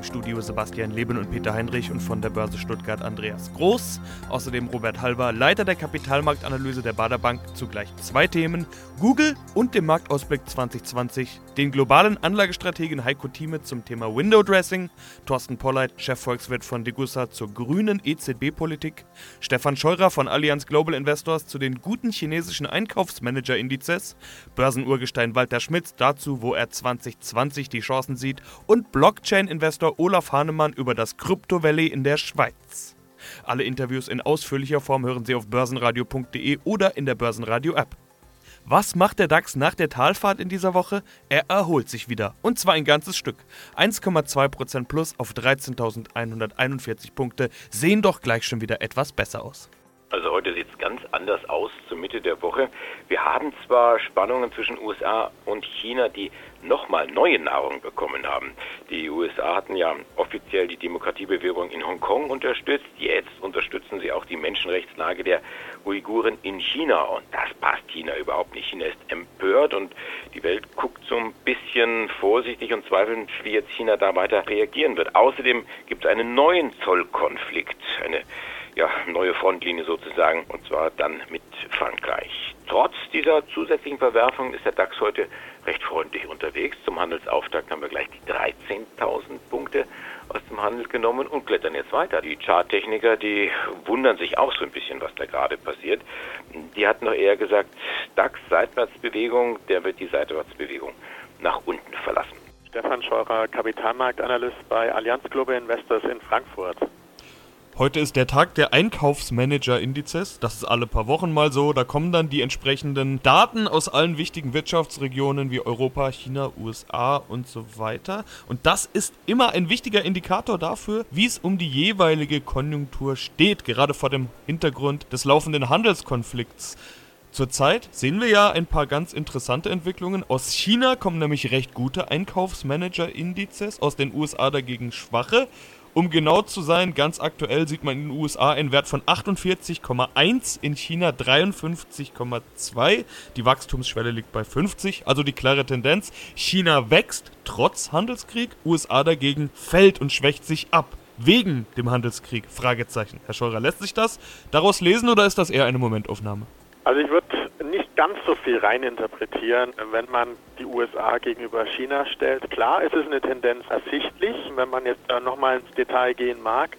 Im Studio Sebastian Leben und Peter Heinrich und von der Börse Stuttgart Andreas Groß. Außerdem Robert Halber, Leiter der Kapitalmarktanalyse der Bader Bank. Zugleich zwei Themen: Google und dem Marktausblick 2020, den globalen Anlagestrategen Heiko Thieme zum Thema Window Dressing, Thorsten Polleit, Chefvolkswirt von Degussa zur grünen EZB-Politik, Stefan Scheurer von Allianz Global Investors zu den guten chinesischen Einkaufsmanager-Indizes, Börsenurgestein Walter Schmitz dazu, wo er 2020 die Chancen sieht. Und Blockchain-Investor Olaf Hahnemann über das Crypto Valley in der Schweiz. Alle Interviews in ausführlicher Form hören Sie auf börsenradio.de oder in der Börsenradio-App. Was macht der DAX nach der Talfahrt in dieser Woche? Er erholt sich wieder. Und zwar ein ganzes Stück. 1,2% plus auf 13.141 Punkte sehen doch gleich schon wieder etwas besser aus. Also heute sieht es ganz anders aus zur Mitte der Woche. Wir haben zwar Spannungen zwischen USA und China, die nochmal neue Nahrung bekommen haben. Die USA hatten ja offiziell die Demokratiebewegung in Hongkong unterstützt. Jetzt unterstützen sie auch die Menschenrechtslage der Uiguren in China. Und das passt China überhaupt nicht. China ist empört und die Welt guckt so ein bisschen vorsichtig und zweifelt, wie jetzt China da weiter reagieren wird. Außerdem gibt es einen neuen Zollkonflikt. Eine ja, neue Frontlinie sozusagen, und zwar dann mit Frankreich. Trotz dieser zusätzlichen Verwerfung ist der DAX heute recht freundlich unterwegs. Zum Handelsauftakt haben wir gleich die 13.000 Punkte aus dem Handel genommen und klettern jetzt weiter. Die Charttechniker, die wundern sich auch so ein bisschen, was da gerade passiert. Die hatten doch eher gesagt, DAX Seitwärtsbewegung, der wird die Seitwärtsbewegung nach unten verlassen. Stefan Scheurer, Kapitalmarktanalyst bei Allianz Global Investors in Frankfurt. Heute ist der Tag der Einkaufsmanager-Indizes. Das ist alle paar Wochen mal so. Da kommen dann die entsprechenden Daten aus allen wichtigen Wirtschaftsregionen wie Europa, China, USA und so weiter. Und das ist immer ein wichtiger Indikator dafür, wie es um die jeweilige Konjunktur steht, gerade vor dem Hintergrund des laufenden Handelskonflikts. Zurzeit sehen wir ja ein paar ganz interessante Entwicklungen. Aus China kommen nämlich recht gute Einkaufsmanager-Indizes, aus den USA dagegen schwache. Um genau zu sein, ganz aktuell sieht man in den USA einen Wert von 48,1, in China 53,2. Die Wachstumsschwelle liegt bei 50, also die klare Tendenz. China wächst trotz Handelskrieg, USA dagegen fällt und schwächt sich ab. Wegen dem Handelskrieg? Fragezeichen. Herr Scheurer, lässt sich das daraus lesen oder ist das eher eine Momentaufnahme? Also ich würde ganz so viel reininterpretieren, wenn man die USA gegenüber China stellt. Klar, es ist eine Tendenz ersichtlich, wenn man jetzt nochmal ins Detail gehen mag.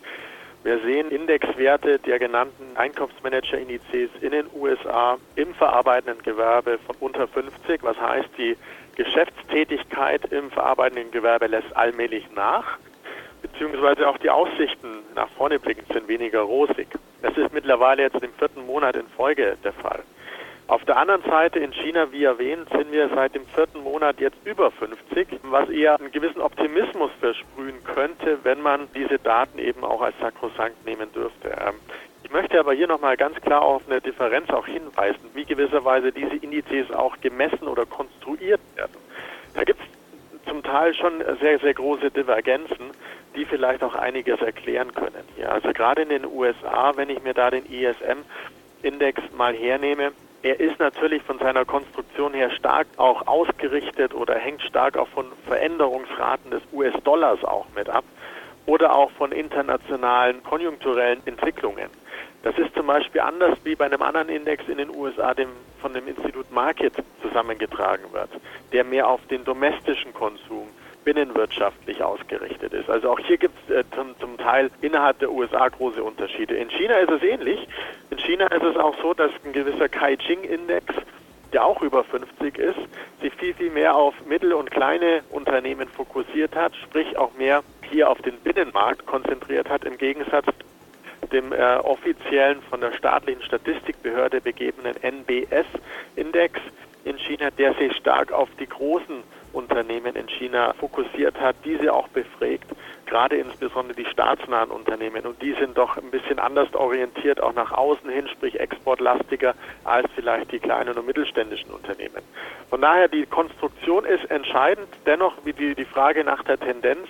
Wir sehen Indexwerte der genannten Einkaufsmanager-Indizes in den USA im verarbeitenden Gewerbe von unter 50. Was heißt, die Geschäftstätigkeit im verarbeitenden Gewerbe lässt allmählich nach beziehungsweise auch die Aussichten nach vorne blickend sind weniger rosig. Das ist mittlerweile jetzt im vierten Monat in Folge der Fall. Auf der anderen Seite in China, wie erwähnt, sind wir seit dem vierten Monat jetzt über 50, was eher einen gewissen Optimismus versprühen könnte, wenn man diese Daten eben auch als sakrosankt nehmen dürfte. Ähm, ich möchte aber hier nochmal ganz klar auf eine Differenz auch hinweisen, wie gewisserweise diese Indizes auch gemessen oder konstruiert werden. Da gibt es zum Teil schon sehr, sehr große Divergenzen die vielleicht auch einiges erklären können. Hier. Also gerade in den USA, wenn ich mir da den ISM-Index mal hernehme, er ist natürlich von seiner Konstruktion her stark auch ausgerichtet oder hängt stark auch von Veränderungsraten des US-Dollars auch mit ab oder auch von internationalen konjunkturellen Entwicklungen. Das ist zum Beispiel anders wie bei einem anderen Index in den USA, dem von dem Institut Market zusammengetragen wird, der mehr auf den domestischen Konsum binnenwirtschaftlich ausgerichtet ist. Also auch hier gibt es äh, zum, zum Teil innerhalb der USA große Unterschiede. In China ist es ähnlich. In China ist es auch so, dass ein gewisser Kai-Ching-Index der auch über 50 ist, sich viel, viel mehr auf mittel- und kleine Unternehmen fokussiert hat, sprich auch mehr hier auf den Binnenmarkt konzentriert hat, im Gegensatz dem äh, offiziellen von der staatlichen Statistikbehörde begebenen NBS-Index, in China, der sich stark auf die großen Unternehmen in China fokussiert hat, diese auch befragt, gerade insbesondere die staatsnahen Unternehmen. Und die sind doch ein bisschen anders orientiert, auch nach außen hin, sprich exportlastiger als vielleicht die kleinen und mittelständischen Unternehmen. Von daher, die Konstruktion ist entscheidend. Dennoch, wie die, die Frage nach der Tendenz,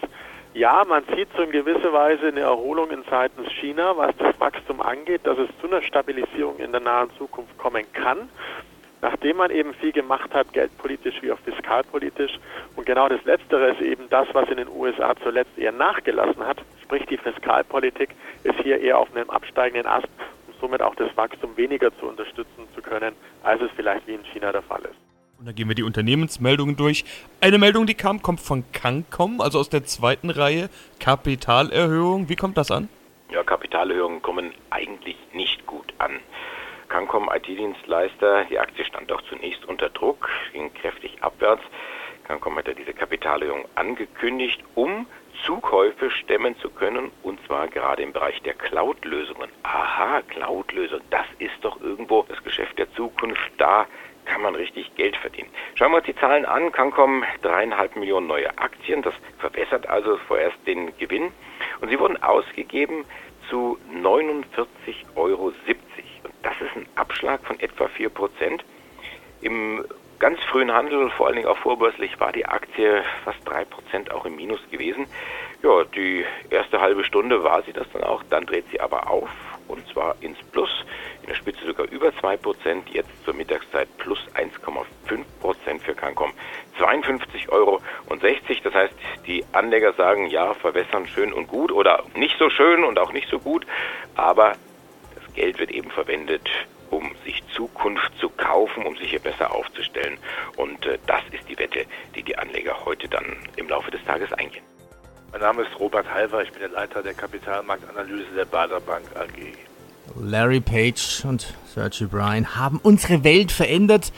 ja, man sieht so in gewisser Weise eine Erholung in seitens China, was das Wachstum angeht, dass es zu einer Stabilisierung in der nahen Zukunft kommen kann nachdem man eben viel gemacht hat, geldpolitisch wie auch fiskalpolitisch. Und genau das Letztere ist eben das, was in den USA zuletzt eher nachgelassen hat. Sprich, die Fiskalpolitik ist hier eher auf einem absteigenden Ast, um somit auch das Wachstum weniger zu unterstützen zu können, als es vielleicht wie in China der Fall ist. Und dann gehen wir die Unternehmensmeldungen durch. Eine Meldung, die kam, kommt von Cancom, also aus der zweiten Reihe. Kapitalerhöhung. Wie kommt das an? Ja, Kapitalerhöhungen kommen eigentlich nicht gut an. Cancom IT-Dienstleister, die Aktie stand auch zunächst unter Druck, ging kräftig abwärts. Cancom hat ja diese Kapitalerhöhung angekündigt, um Zukäufe stemmen zu können, und zwar gerade im Bereich der Cloud-Lösungen. Aha, Cloud-Lösung, das ist doch irgendwo das Geschäft der Zukunft. Da kann man richtig Geld verdienen. Schauen wir uns die Zahlen an. Cancom dreieinhalb Millionen neue Aktien. Das verbessert also vorerst den Gewinn. Und sie wurden ausgegeben zu 49,70 Euro. Das ist ein Abschlag von etwa 4 Prozent. Im ganz frühen Handel, vor allen Dingen auch vorbörslich, war die Aktie fast 3 Prozent auch im Minus gewesen. Ja, die erste halbe Stunde war sie das dann auch, dann dreht sie aber auf und zwar ins Plus, in der Spitze sogar über 2 Prozent, jetzt zur Mittagszeit plus 1,5 Prozent für Cancom. 52,60 Euro. Das heißt, die Anleger sagen, ja, verwässern schön und gut oder nicht so schön und auch nicht so gut, aber Geld wird eben verwendet, um sich Zukunft zu kaufen, um sich hier besser aufzustellen. Und äh, das ist die Wette, die die Anleger heute dann im Laufe des Tages eingehen. Mein Name ist Robert Halver, ich bin der Leiter der Kapitalmarktanalyse der Bader Bank AG. Larry Page und Sergey Bryan haben unsere Welt verändert.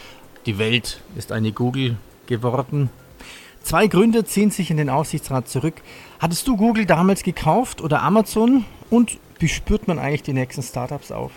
Die Welt ist eine Google geworden. Zwei Gründer ziehen sich in den Aufsichtsrat zurück. Hattest du Google damals gekauft oder Amazon? Und wie spürt man eigentlich die nächsten Startups auf?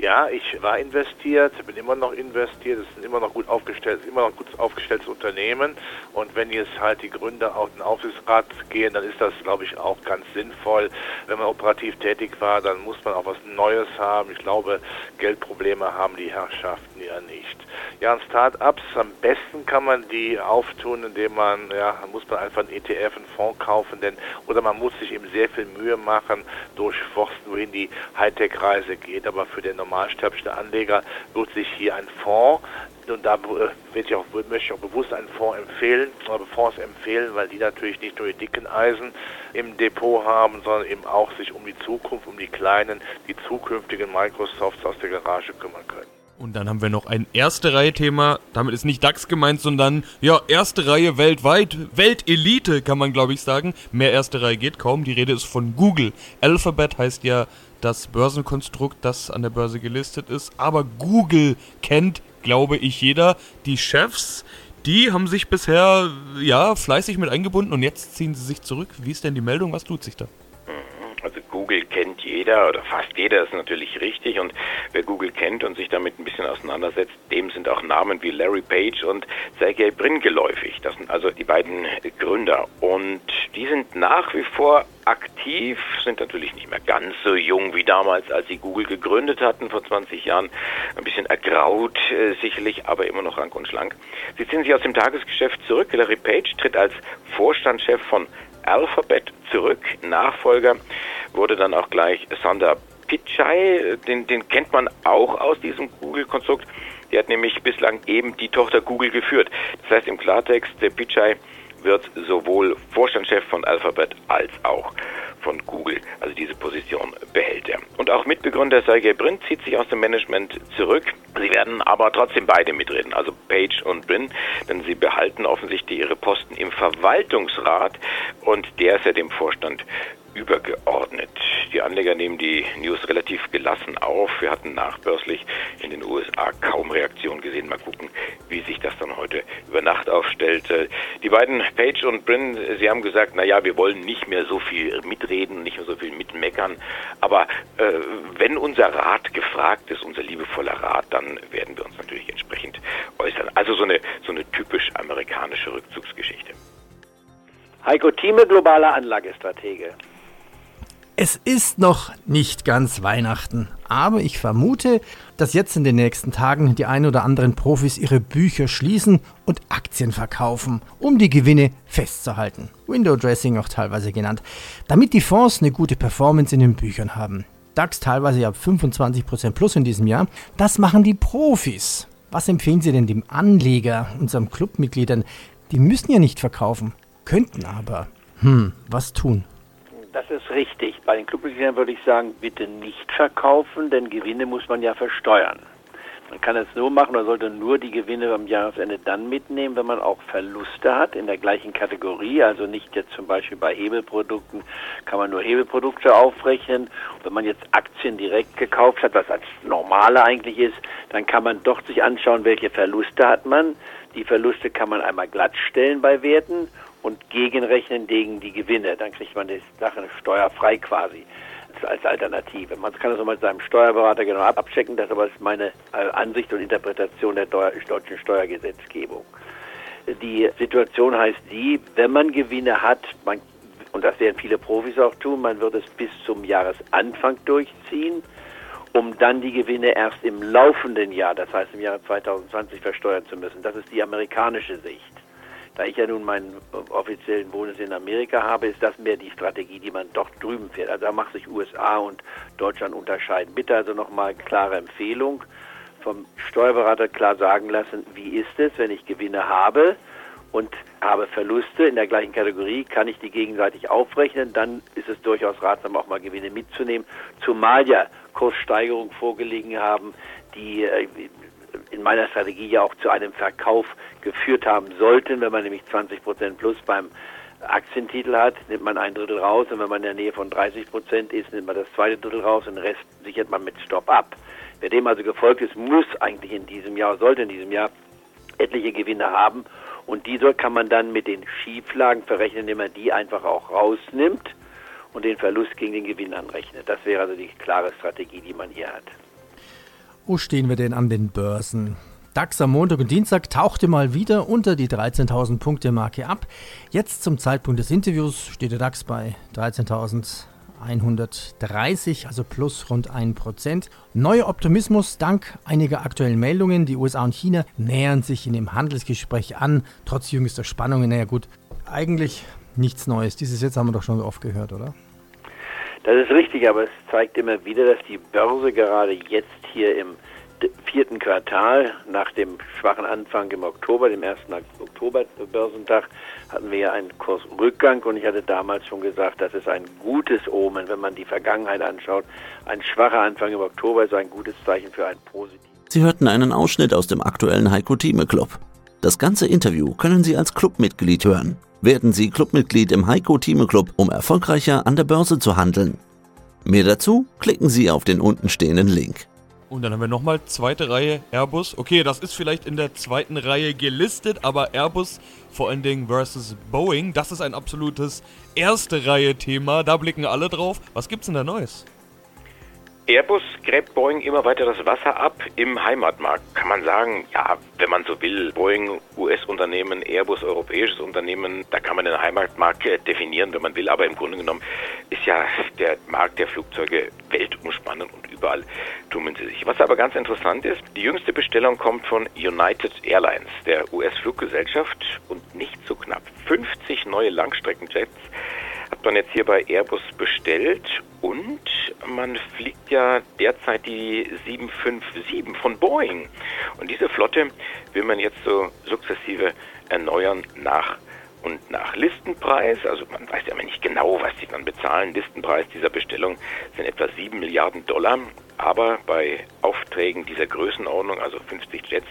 Ja, ich war investiert, bin immer noch investiert, es ist immer noch gut aufgestellt, immer noch gut aufgestelltes Unternehmen und wenn jetzt halt die Gründer auf den Aufsichtsrat gehen, dann ist das, glaube ich, auch ganz sinnvoll. Wenn man operativ tätig war, dann muss man auch was Neues haben. Ich glaube, Geldprobleme haben die Herrschaften ja nicht. Ja, an Start-ups, am besten kann man die auftun, indem man, ja, muss man einfach einen ETF, einen Fonds kaufen, denn, oder man muss sich eben sehr viel Mühe machen, durchforsten, wohin die Hightech-Reise geht. Aber für den normalsterblichen Anleger lohnt sich hier ein Fonds. Und da äh, ich auch, möchte ich auch bewusst einen Fonds empfehlen, oder Fonds empfehlen, weil die natürlich nicht nur die dicken Eisen im Depot haben, sondern eben auch sich um die Zukunft, um die kleinen, die zukünftigen Microsofts aus der Garage kümmern können. Und dann haben wir noch ein erste Reihe-Thema. Damit ist nicht DAX gemeint, sondern ja, erste Reihe weltweit. Weltelite kann man, glaube ich, sagen. Mehr erste Reihe geht kaum. Die Rede ist von Google. Alphabet heißt ja das Börsenkonstrukt, das an der Börse gelistet ist. Aber Google kennt, glaube ich, jeder. Die Chefs, die haben sich bisher ja fleißig mit eingebunden und jetzt ziehen sie sich zurück. Wie ist denn die Meldung? Was tut sich da? Jeder oder fast jeder ist natürlich richtig und wer Google kennt und sich damit ein bisschen auseinandersetzt, dem sind auch Namen wie Larry Page und Sergey Brin geläufig. Das sind also die beiden Gründer und die sind nach wie vor aktiv, sind natürlich nicht mehr ganz so jung wie damals, als sie Google gegründet hatten vor 20 Jahren. Ein bisschen ergraut äh, sicherlich, aber immer noch rank und schlank. Sie ziehen sich aus dem Tagesgeschäft zurück. Larry Page tritt als Vorstandschef von Alphabet zurück. Nachfolger wurde dann auch gleich Sander Pichai, den, den kennt man auch aus diesem Google-Konstrukt. Die hat nämlich bislang eben die Tochter Google geführt. Das heißt im Klartext, der Pichai wird sowohl Vorstandschef von Alphabet als auch von Google. Also diese Position behält er. Und auch Mitbegründer Sergey Brin zieht sich aus dem Management zurück. Sie werden aber trotzdem beide mitreden, also Page und Brin, denn sie behalten offensichtlich ihre Posten im Verwaltungsrat und der ist ja dem Vorstand übergeordnet. die Anleger nehmen die News relativ gelassen auf. Wir hatten nachbörslich in den USA kaum Reaktion gesehen. Mal gucken, wie sich das dann heute über Nacht aufstellt. Die beiden Page und Brin, sie haben gesagt, na ja, wir wollen nicht mehr so viel mitreden, nicht mehr so viel mitmeckern. Aber äh, wenn unser Rat gefragt ist, unser liebevoller Rat, dann werden wir uns natürlich entsprechend äußern. Also so eine, so eine typisch amerikanische Rückzugsgeschichte. Heiko Thieme, globaler Anlagestratege. Es ist noch nicht ganz Weihnachten, aber ich vermute, dass jetzt in den nächsten Tagen die ein oder anderen Profis ihre Bücher schließen und Aktien verkaufen, um die Gewinne festzuhalten. Window Dressing auch teilweise genannt, damit die Fonds eine gute Performance in den Büchern haben. DAX teilweise ab 25% plus in diesem Jahr. Das machen die Profis. Was empfehlen Sie denn dem Anleger, unserem Clubmitgliedern? Die müssen ja nicht verkaufen, könnten aber. Hm, was tun? Das ist richtig. Bei den Clubmitgliedern würde ich sagen, bitte nicht verkaufen, denn Gewinne muss man ja versteuern. Man kann es so machen, man sollte nur die Gewinne am Jahresende dann mitnehmen, wenn man auch Verluste hat in der gleichen Kategorie. Also nicht jetzt zum Beispiel bei Hebelprodukten kann man nur Hebelprodukte aufrechnen. Und wenn man jetzt Aktien direkt gekauft hat, was als normale eigentlich ist, dann kann man doch sich anschauen, welche Verluste hat man. Die Verluste kann man einmal glattstellen bei Werten und gegenrechnen gegen die Gewinne. Dann kriegt man die Sache steuerfrei quasi als Alternative. Man kann das auch mit seinem Steuerberater genau abchecken, das aber ist meine äh, Ansicht und Interpretation der deutschen Steuergesetzgebung. Die Situation heißt die, wenn man Gewinne hat, man, und das werden viele Profis auch tun, man wird es bis zum Jahresanfang durchziehen, um dann die Gewinne erst im laufenden Jahr, das heißt im Jahre 2020, versteuern zu müssen. Das ist die amerikanische Sicht. Da ich ja nun meinen offiziellen Wohnsitz in Amerika habe, ist das mehr die Strategie, die man doch drüben fährt. Also da macht sich USA und Deutschland unterscheiden. Bitte also nochmal klare Empfehlung vom Steuerberater klar sagen lassen, wie ist es, wenn ich Gewinne habe und habe Verluste in der gleichen Kategorie, kann ich die gegenseitig aufrechnen, dann ist es durchaus ratsam, auch mal Gewinne mitzunehmen, zumal ja Kurssteigerungen vorgelegen haben, die äh, in meiner Strategie ja auch zu einem Verkauf geführt haben sollten. Wenn man nämlich 20 Prozent plus beim Aktientitel hat, nimmt man ein Drittel raus und wenn man in der Nähe von 30 Prozent ist, nimmt man das zweite Drittel raus und den Rest sichert man mit Stop ab. Wer dem also gefolgt ist, muss eigentlich in diesem Jahr, sollte in diesem Jahr etliche Gewinne haben und diese kann man dann mit den Schieflagen verrechnen, indem man die einfach auch rausnimmt und den Verlust gegen den Gewinn anrechnet. Das wäre also die klare Strategie, die man hier hat. Wo stehen wir denn an den Börsen? DAX am Montag und Dienstag tauchte mal wieder unter die 13.000 Punkte Marke ab. Jetzt zum Zeitpunkt des Interviews steht der DAX bei 13.130, also plus rund 1%. Neuer Optimismus dank einiger aktuellen Meldungen. Die USA und China nähern sich in dem Handelsgespräch an, trotz jüngster Spannungen. Naja gut, eigentlich nichts Neues. Dieses jetzt haben wir doch schon oft gehört, oder? Das ist richtig, aber es zeigt immer wieder, dass die Börse gerade jetzt hier im vierten Quartal nach dem schwachen Anfang im Oktober, dem ersten Oktober-Börsentag, hatten wir ja einen Kursrückgang und ich hatte damals schon gesagt, das ist ein gutes Omen, wenn man die Vergangenheit anschaut. Ein schwacher Anfang im Oktober ist ein gutes Zeichen für ein positives. Sie hörten einen Ausschnitt aus dem aktuellen Heiko Thieme Club. Das ganze Interview können Sie als Clubmitglied hören. Werden Sie Clubmitglied im Heiko Thieme Club, um erfolgreicher an der Börse zu handeln. Mehr dazu klicken Sie auf den untenstehenden Link. Und dann haben wir nochmal zweite Reihe Airbus. Okay, das ist vielleicht in der zweiten Reihe gelistet, aber Airbus vor allen Dingen versus Boeing, das ist ein absolutes erste Reihe Thema. Da blicken alle drauf. Was gibt's denn da Neues? Airbus gräbt Boeing immer weiter das Wasser ab im Heimatmarkt. Kann man sagen, ja, wenn man so will, Boeing US-Unternehmen, Airbus europäisches Unternehmen, da kann man den Heimatmarkt definieren, wenn man will. Aber im Grunde genommen ist ja der Markt der Flugzeuge weltumspannend und überall tummeln sie sich. Was aber ganz interessant ist, die jüngste Bestellung kommt von United Airlines, der US-Fluggesellschaft und nicht so knapp 50 neue Langstreckenjets hat man jetzt hier bei Airbus bestellt und man fliegt ja derzeit die 757 von Boeing. Und diese Flotte will man jetzt so sukzessive erneuern nach Und nach Listenpreis, also man weiß ja immer nicht genau, was die dann bezahlen, Listenpreis dieser Bestellung sind etwa 7 Milliarden Dollar. Aber bei Aufträgen dieser Größenordnung, also 50 Jets,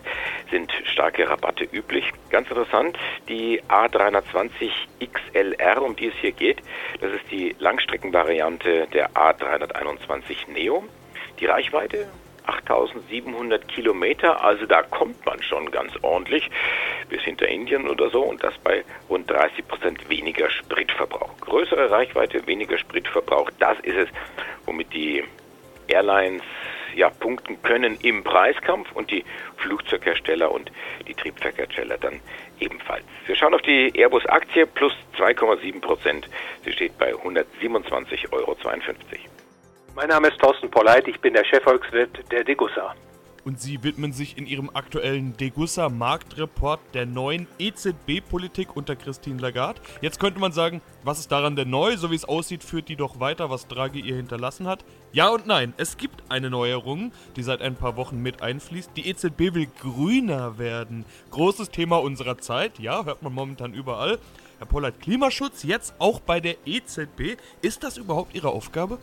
sind starke Rabatte üblich. Ganz interessant, die A320 XLR, um die es hier geht, das ist die Langstreckenvariante der A321 Neo. Die Reichweite 8700 Kilometer, also da kommt man schon ganz ordentlich bis hinter Indien oder so und das bei rund 30 Prozent weniger Spritverbrauch. Größere Reichweite, weniger Spritverbrauch, das ist es, womit die Airlines ja punkten können im Preiskampf und die Flugzeughersteller und die Triebwerkhersteller dann ebenfalls. Wir schauen auf die Airbus-Aktie plus 2,7 Prozent. Sie steht bei 127,52 Euro. Mein Name ist Thorsten Polleit, ich bin der Chefvolkswirt der Degussa. Und Sie widmen sich in Ihrem aktuellen Degussa Marktreport der neuen EZB-Politik unter Christine Lagarde. Jetzt könnte man sagen, was ist daran denn neu? So wie es aussieht, führt die doch weiter, was Draghi ihr hinterlassen hat. Ja und nein, es gibt eine Neuerung, die seit ein paar Wochen mit einfließt. Die EZB will grüner werden. Großes Thema unserer Zeit, ja, hört man momentan überall. Herr Pollert, Klimaschutz jetzt auch bei der EZB. Ist das überhaupt Ihre Aufgabe?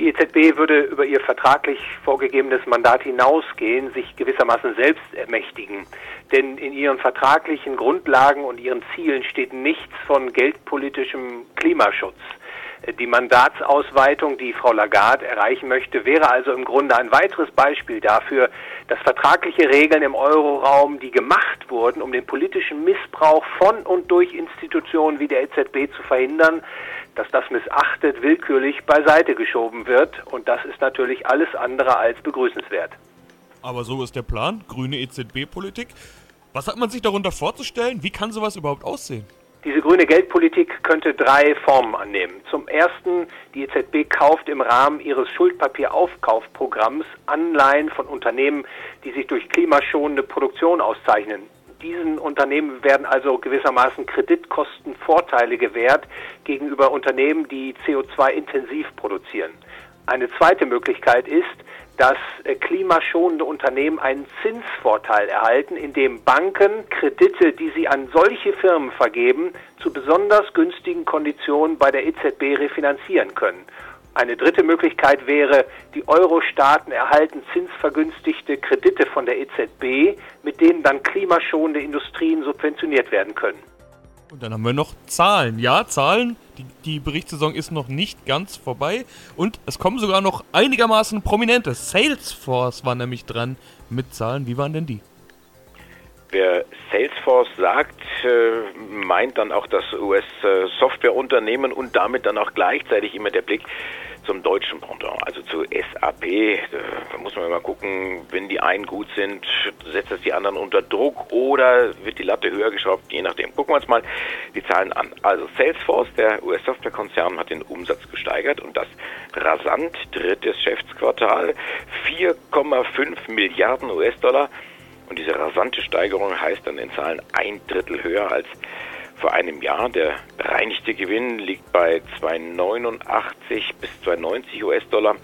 Die EZB würde über ihr vertraglich vorgegebenes Mandat hinausgehen, sich gewissermaßen selbst ermächtigen. Denn in ihren vertraglichen Grundlagen und ihren Zielen steht nichts von geldpolitischem Klimaschutz. Die Mandatsausweitung, die Frau Lagarde erreichen möchte, wäre also im Grunde ein weiteres Beispiel dafür, dass vertragliche Regeln im Euroraum, die gemacht wurden, um den politischen Missbrauch von und durch Institutionen wie der EZB zu verhindern, dass das missachtet willkürlich beiseite geschoben wird. Und das ist natürlich alles andere als begrüßenswert. Aber so ist der Plan, grüne EZB-Politik. Was hat man sich darunter vorzustellen? Wie kann sowas überhaupt aussehen? Diese grüne Geldpolitik könnte drei Formen annehmen. Zum ersten, die EZB kauft im Rahmen ihres Schuldpapieraufkaufprogramms Anleihen von Unternehmen, die sich durch klimaschonende Produktion auszeichnen. Diesen Unternehmen werden also gewissermaßen Kreditkostenvorteile gewährt gegenüber Unternehmen, die CO2-intensiv produzieren. Eine zweite Möglichkeit ist, dass äh, klimaschonende Unternehmen einen Zinsvorteil erhalten, indem Banken Kredite, die sie an solche Firmen vergeben, zu besonders günstigen Konditionen bei der EZB refinanzieren können. Eine dritte Möglichkeit wäre, die Euro-Staaten erhalten zinsvergünstigte Kredite von der EZB, mit denen dann klimaschonende Industrien subventioniert werden können. Und dann haben wir noch Zahlen. Ja, Zahlen. Die, die Berichtssaison ist noch nicht ganz vorbei. Und es kommen sogar noch einigermaßen prominente. Salesforce war nämlich dran mit Zahlen. Wie waren denn die? Wer Salesforce sagt, äh, meint dann auch das US-Softwareunternehmen und damit dann auch gleichzeitig immer der Blick zum deutschen Pendant, also zu SAP. Äh, da muss man mal gucken, wenn die einen gut sind, setzt das die anderen unter Druck oder wird die Latte höher geschraubt, je nachdem. Gucken wir uns mal die Zahlen an. Also Salesforce, der US-Softwarekonzern, hat den Umsatz gesteigert und das rasant. Drittes Geschäftsquartal 4,5 Milliarden US-Dollar. Und diese rasante Steigerung heißt dann in Zahlen ein Drittel höher als vor einem Jahr. Der bereinigte Gewinn liegt bei 2,89 bis 2,90 US-Dollar.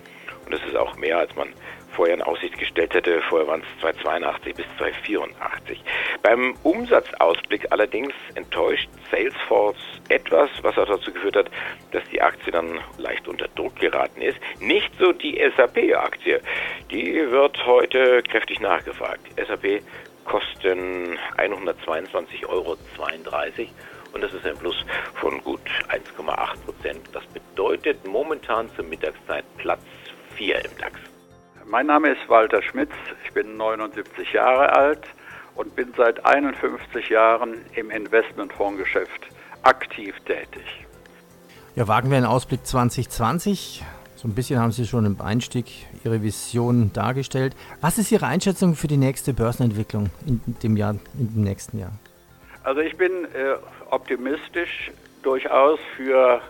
Und das ist auch mehr, als man vorher in Aussicht gestellt hätte. Vorher waren es 282 bis 284. Beim Umsatzausblick allerdings enttäuscht Salesforce etwas, was auch dazu geführt hat, dass die Aktie dann leicht unter Druck geraten ist. Nicht so die SAP-Aktie. Die wird heute kräftig nachgefragt. SAP kosten 122,32 Euro und das ist ein Plus von gut 1,8 Prozent. Das bedeutet momentan zur Mittagszeit Platz 4 im DAX. Mein Name ist Walter Schmitz, ich bin 79 Jahre alt und bin seit 51 Jahren im Investmentfondsgeschäft aktiv tätig. Ja, wagen wir einen Ausblick 2020. So ein bisschen haben Sie schon im Einstieg Ihre Vision dargestellt. Was ist Ihre Einschätzung für die nächste Börsenentwicklung in dem Jahr, in dem nächsten Jahr? Also ich bin äh, optimistisch durchaus für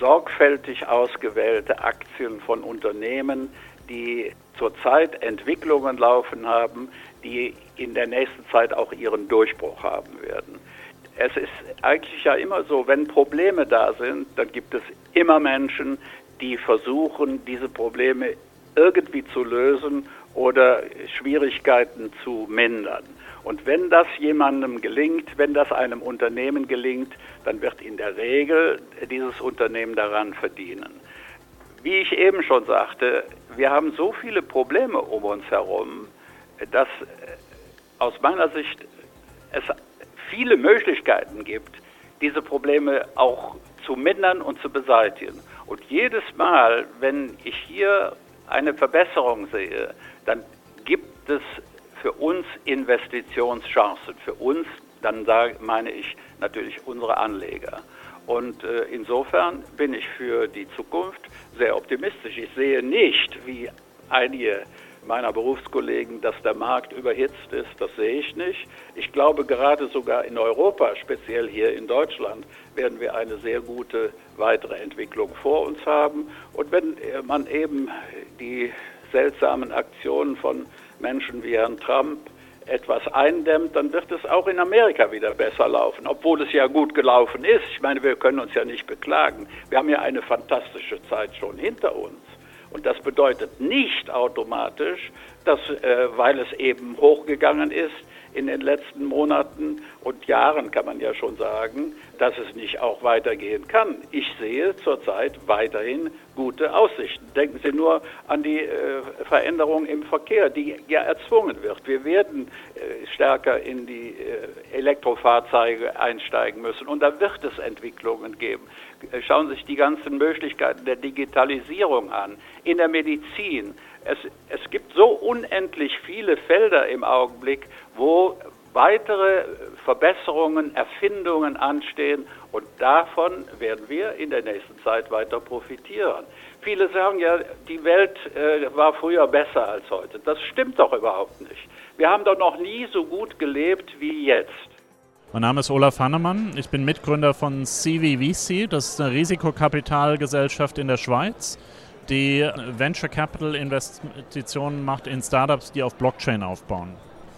sorgfältig ausgewählte Aktien von Unternehmen, die zurzeit Entwicklungen laufen haben, die in der nächsten Zeit auch ihren Durchbruch haben werden. Es ist eigentlich ja immer so, wenn Probleme da sind, dann gibt es immer Menschen, die versuchen, diese Probleme irgendwie zu lösen oder Schwierigkeiten zu mindern. Und wenn das jemandem gelingt, wenn das einem Unternehmen gelingt, dann wird in der Regel dieses Unternehmen daran verdienen. Wie ich eben schon sagte, wir haben so viele Probleme um uns herum, dass aus meiner Sicht es viele Möglichkeiten gibt, diese Probleme auch zu mindern und zu beseitigen. Und jedes Mal, wenn ich hier eine Verbesserung sehe, dann gibt es für uns Investitionschancen. Für uns, dann meine ich natürlich unsere Anleger. Und äh, insofern bin ich für die Zukunft sehr optimistisch. Ich sehe nicht, wie einige meiner Berufskollegen, dass der Markt überhitzt ist. Das sehe ich nicht. Ich glaube, gerade sogar in Europa, speziell hier in Deutschland, werden wir eine sehr gute weitere Entwicklung vor uns haben. Und wenn man eben die seltsamen Aktionen von Menschen wie Herrn Trump etwas eindämmt, dann wird es auch in Amerika wieder besser laufen, obwohl es ja gut gelaufen ist. Ich meine, wir können uns ja nicht beklagen. Wir haben ja eine fantastische Zeit schon hinter uns. Und das bedeutet nicht automatisch, dass, äh, weil es eben hochgegangen ist, in den letzten Monaten und Jahren, kann man ja schon sagen, dass es nicht auch weitergehen kann. Ich sehe zurzeit weiterhin gute Aussichten. Denken Sie nur an die äh, Veränderung im Verkehr, die ja erzwungen wird. Wir werden äh, stärker in die äh, Elektrofahrzeuge einsteigen müssen und da wird es Entwicklungen geben. Äh, schauen Sie sich die ganzen Möglichkeiten der Digitalisierung an, in der Medizin, es, es gibt so unendlich viele Felder im Augenblick, wo weitere Verbesserungen, Erfindungen anstehen und davon werden wir in der nächsten Zeit weiter profitieren. Viele sagen ja, die Welt äh, war früher besser als heute. Das stimmt doch überhaupt nicht. Wir haben doch noch nie so gut gelebt wie jetzt. Mein Name ist Olaf Hannemann. Ich bin Mitgründer von CVVC. Das ist eine Risikokapitalgesellschaft in der Schweiz die Venture Capital Investitionen macht in Startups, die auf Blockchain aufbauen.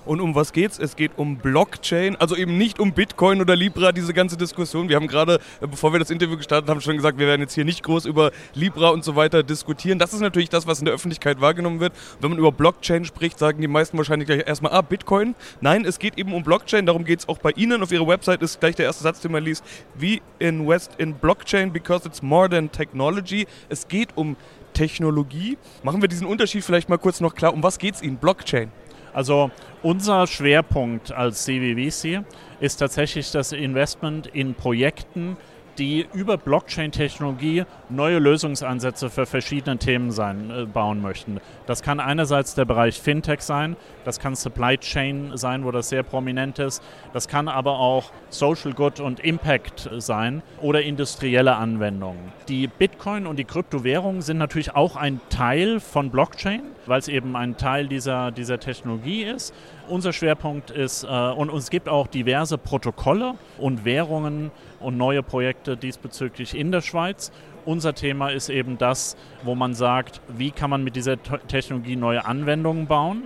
Und um was geht's? Es geht um Blockchain, also eben nicht um Bitcoin oder Libra, diese ganze Diskussion. Wir haben gerade, äh, bevor wir das Interview gestartet haben, schon gesagt, wir werden jetzt hier nicht groß über Libra und so weiter diskutieren. Das ist natürlich das, was in der Öffentlichkeit wahrgenommen wird. Wenn man über Blockchain spricht, sagen die meisten wahrscheinlich gleich erstmal, ah, Bitcoin. Nein, es geht eben um Blockchain, darum geht es auch bei Ihnen. Auf Ihrer Website ist gleich der erste Satz, den man liest. We invest in Blockchain because it's more than technology. Es geht um Technologie. Machen wir diesen Unterschied vielleicht mal kurz noch klar. Um was geht es Ihnen? Blockchain. Also unser Schwerpunkt als CWWC ist tatsächlich das Investment in Projekten, die über Blockchain-Technologie neue Lösungsansätze für verschiedene Themen sein, äh, bauen möchten. Das kann einerseits der Bereich Fintech sein, das kann Supply Chain sein, wo das sehr prominent ist, das kann aber auch Social Good und Impact sein oder industrielle Anwendungen. Die Bitcoin und die Kryptowährungen sind natürlich auch ein Teil von Blockchain, weil es eben ein Teil dieser, dieser Technologie ist. Unser Schwerpunkt ist, äh, und es gibt auch diverse Protokolle und Währungen und neue Projekte diesbezüglich in der Schweiz. Unser Thema ist eben das, wo man sagt, wie kann man mit dieser Technologie neue Anwendungen bauen.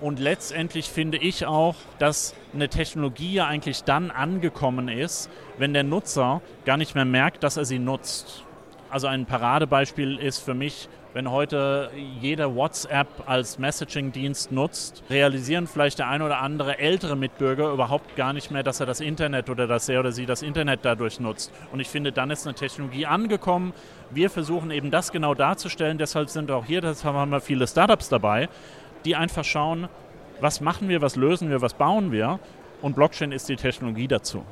Und letztendlich finde ich auch, dass eine Technologie ja eigentlich dann angekommen ist, wenn der Nutzer gar nicht mehr merkt, dass er sie nutzt. Also ein Paradebeispiel ist für mich wenn heute jeder WhatsApp als Messaging-Dienst nutzt, realisieren vielleicht der ein oder andere ältere Mitbürger überhaupt gar nicht mehr, dass er das Internet oder dass er oder sie das Internet dadurch nutzt. Und ich finde, dann ist eine Technologie angekommen. Wir versuchen eben das genau darzustellen. Deshalb sind auch hier, deshalb haben wir viele Startups dabei, die einfach schauen, was machen wir, was lösen wir, was bauen wir. Und Blockchain ist die Technologie dazu.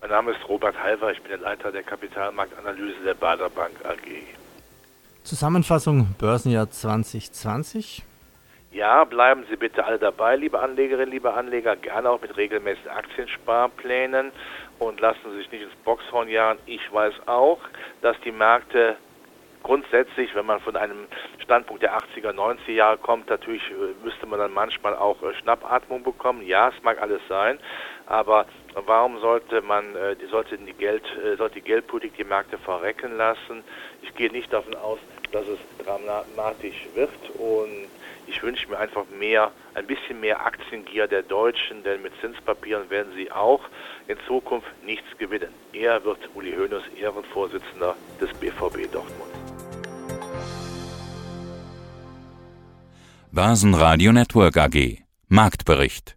Mein Name ist Robert Halver, ich bin der Leiter der Kapitalmarktanalyse der Bader Bank AG. Zusammenfassung Börsenjahr 2020. Ja, bleiben Sie bitte alle dabei, liebe Anlegerinnen, liebe Anleger, gerne auch mit regelmäßigen Aktiensparplänen und lassen Sie sich nicht ins Boxhorn jagen. Ich weiß auch, dass die Märkte grundsätzlich, wenn man von einem Standpunkt der 80er, 90er Jahre kommt, natürlich äh, müsste man dann manchmal auch äh, Schnappatmung bekommen. Ja, es mag alles sein, aber warum sollte man, äh, sollte die Geld, sollte die Geldpolitik die Märkte verrecken lassen? Ich gehe nicht davon aus, dass es dramatisch wird und ich wünsche mir einfach mehr, ein bisschen mehr Aktiengier der Deutschen, denn mit Zinspapieren werden sie auch in Zukunft nichts gewinnen. Er wird Uli Hoeneß Ehrenvorsitzender des BVB Dortmund. Basen Radio Network AG Marktbericht